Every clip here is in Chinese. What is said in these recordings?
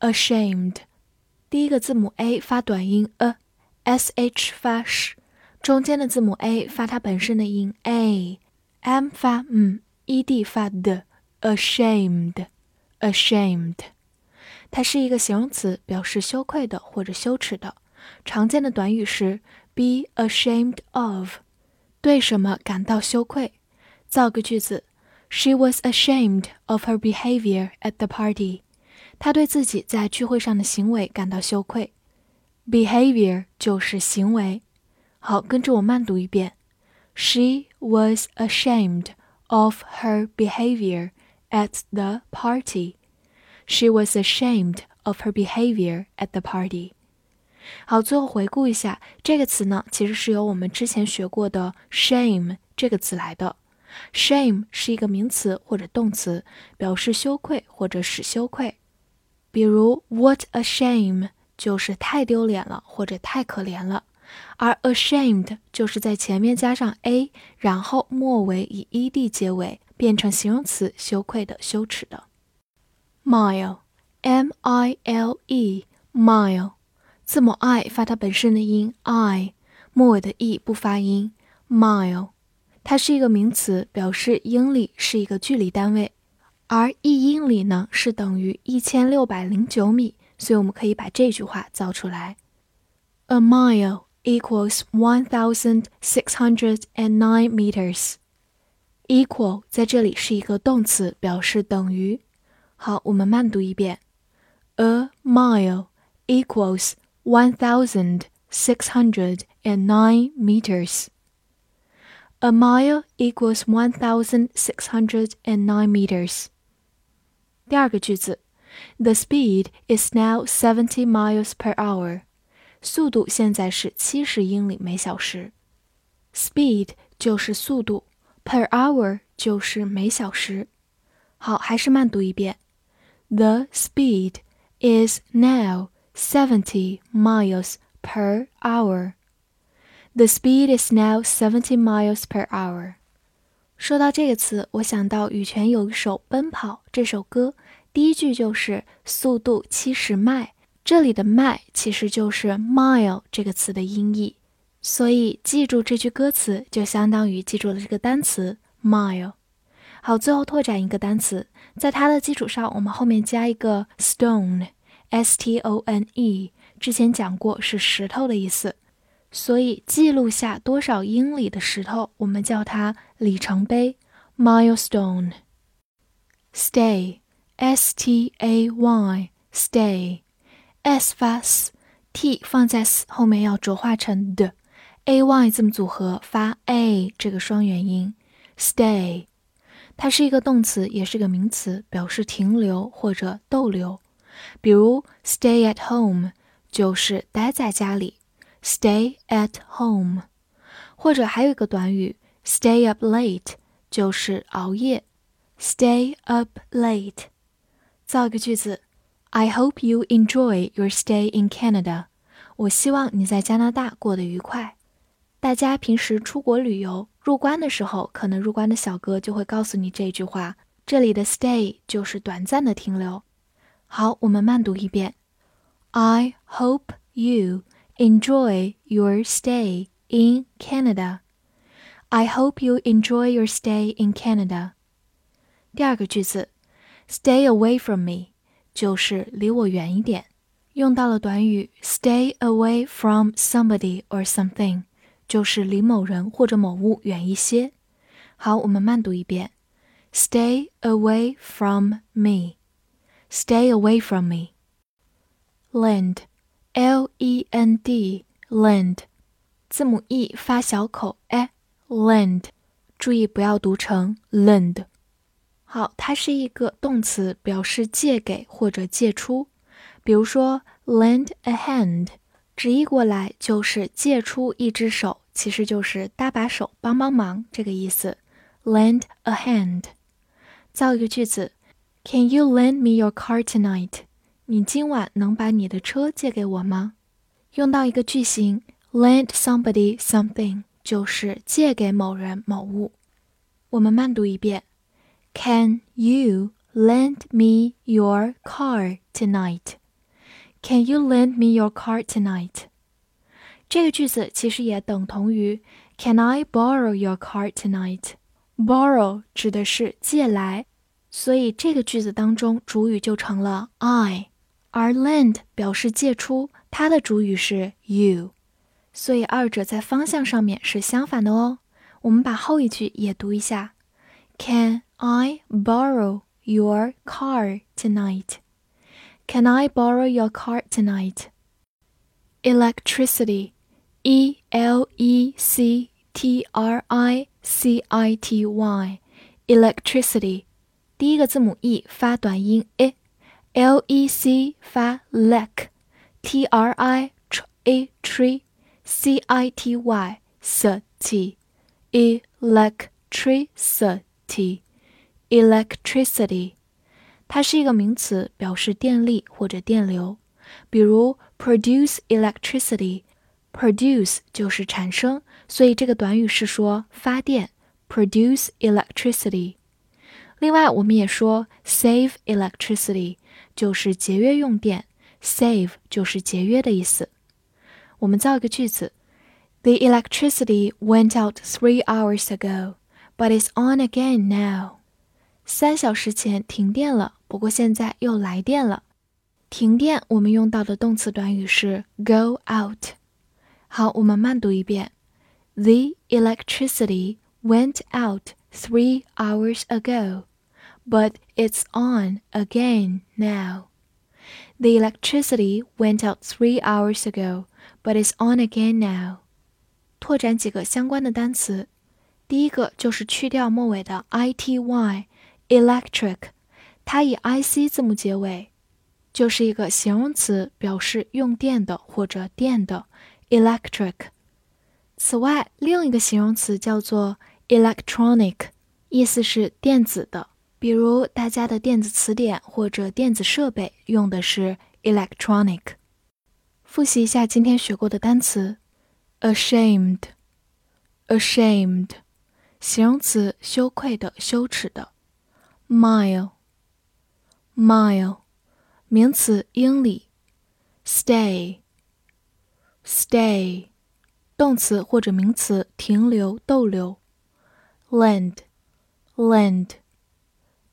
d，ashamed。第一个字母 a 发短音 a，s h 发 sh，中间的字母 a 发它本身的音 a，m 发嗯，e d 发的，ashamed，ashamed。它是一个形容词，表示羞愧的或者羞耻的。常见的短语是 be ashamed of，对什么感到羞愧。造个句子：She was ashamed of her behavior at the party。 他对自己在聚会上的行为感到羞愧。behavior 就是行为。好，跟着我慢读一遍：She was ashamed of her behavior at the party。She was ashamed of her behavior at the party。好，最后回顾一下这个词呢，其实是由我们之前学过的 shame 这个词来的。shame 是一个名词或者动词，表示羞愧或者使羞愧。比如 what a shame 就是太丢脸了或者太可怜了，而 ashamed 就是在前面加上 a，然后末尾以 ed 结尾，变成形容词，羞愧的、羞耻的。mile，m i l e，mile，字母 i 发它本身的音 i，末尾的 e 不发音。mile，它是一个名词，表示英里是一个距离单位，而一英里呢是等于一千六百零九米，所以我们可以把这句话造出来：A mile equals one thousand six hundred and nine meters。equal 在这里是一个动词，表示等于。好，我们慢读一遍。A mile equals one thousand six hundred and nine meters. A mile equals one thousand six hundred and nine meters. 第二个句子，The speed is now seventy miles per hour. 速度现在是七十英里每小时。Speed 就是速度，per hour 就是每小时。好，还是慢读一遍。the speed is now 70 miles per hour. The speed is now 70 miles per hour. 说到这个词，我想到羽泉有一首《奔跑》这首歌，第一句就是速度七十迈，这里的迈其实就是 mile 这个词的音译，所以记住这句歌词就相当于记住了这个单词 mile。好，最后拓展一个单词，在它的基础上，我们后面加一个 stone，s t o n e，之前讲过是石头的意思，所以记录下多少英里的石头，我们叫它里程碑。Milestone。stay，s t a y，stay，s 发 s，t 放在 s 后面要浊化成的，a y 字母组合发 a 这个双元音，stay。它是一个动词，也是个名词，表示停留或者逗留。比如 stay at home 就是待在家里。，stay at home。或者还有一个短语 stay up late 就是熬夜，stay up late。造一个句子：I hope you enjoy your stay in Canada。我希望你在加拿大过得愉快。大家平时出国旅游入关的时候，可能入关的小哥就会告诉你这句话。这里的 stay 就是短暂的停留。好，我们慢读一遍。I hope you enjoy your stay in Canada. I hope you enjoy your stay in Canada. 第二个句子，stay away from me 就是离我远一点，用到了短语 stay away from somebody or something。就是离某人或者某物远一些。好，我们慢读一遍：Stay away from me. Stay away from Lend, L-E-N-D, 字母 e 发小口 e，lend，注意不要读成 lend。好，它是一个动词，表示借给或者借出。比如说 lend a hand，直译过来就是借出一只手，其实就是搭把手、帮帮忙这个意思。lend a hand，造一个句子：Can you lend me your car tonight？你今晚能把你的车借给我吗？用到一个句型：lend somebody something，就是借给某人某物。我们慢读一遍：Can you lend me your car tonight? Can you lend me your car tonight? 这个句子其实也等同于 Can I borrow your car tonight? Borrow 指的是借来，所以这个句子当中主语就成了 I，而 lend 表示借出，它的主语是 you，所以二者在方向上面是相反的哦。我们把后一句也读一下：Can I borrow your car tonight? Can I borrow your car tonight? Electricity, E L E C T R I C I T Y, electricity，第一个字母 e 发短音 e，L E C 发 lek，T R I tr a tree，C I T Y city, electricity, electricity，它是一个名词，表示电力或者电流，比如 produce electricity。Produce 就是产生，所以这个短语是说发电，produce electricity。 另外，我们也说 save electricity，就是节约用电，save 就是节约的意思。我们造一个句子：The electricity went out three hours ago, but it's on again now。三小时前停电了，不过现在又来电了。停电我们用到的动词短语是 go out。好，我们慢读一遍。The electricity went out three hours ago, but it's on again now. The electricity went out three hours ago, but it's on again now. 拓展几个相关的单词，第一个就是去掉末尾的 i t y，electric，它以 i c 字母结尾，就是一个形容词，表示用电的或者电的。electric。此外，另一个形容词叫做 electronic，意思是电子的。比如大家的电子词典或者电子设备用的是 electronic。复习一下今天学过的单词：ashamed，ashamed，形容词，羞愧的、羞耻的；mile，mile，名词，英里；stay。Stay，动词或者名词，停留、逗留。Lend，lend，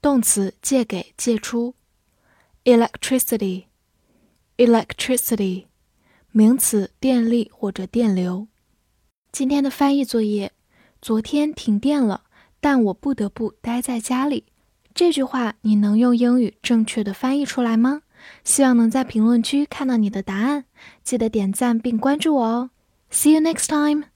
动词，借给、借出。Electricity，electricity，名词，电力或者电流。今天的翻译作业：昨天停电了，但我不得不待在家里。这句话你能用英语正确的翻译出来吗？希望能在评论区看到你的答案，记得点赞并关注我哦。See you next time.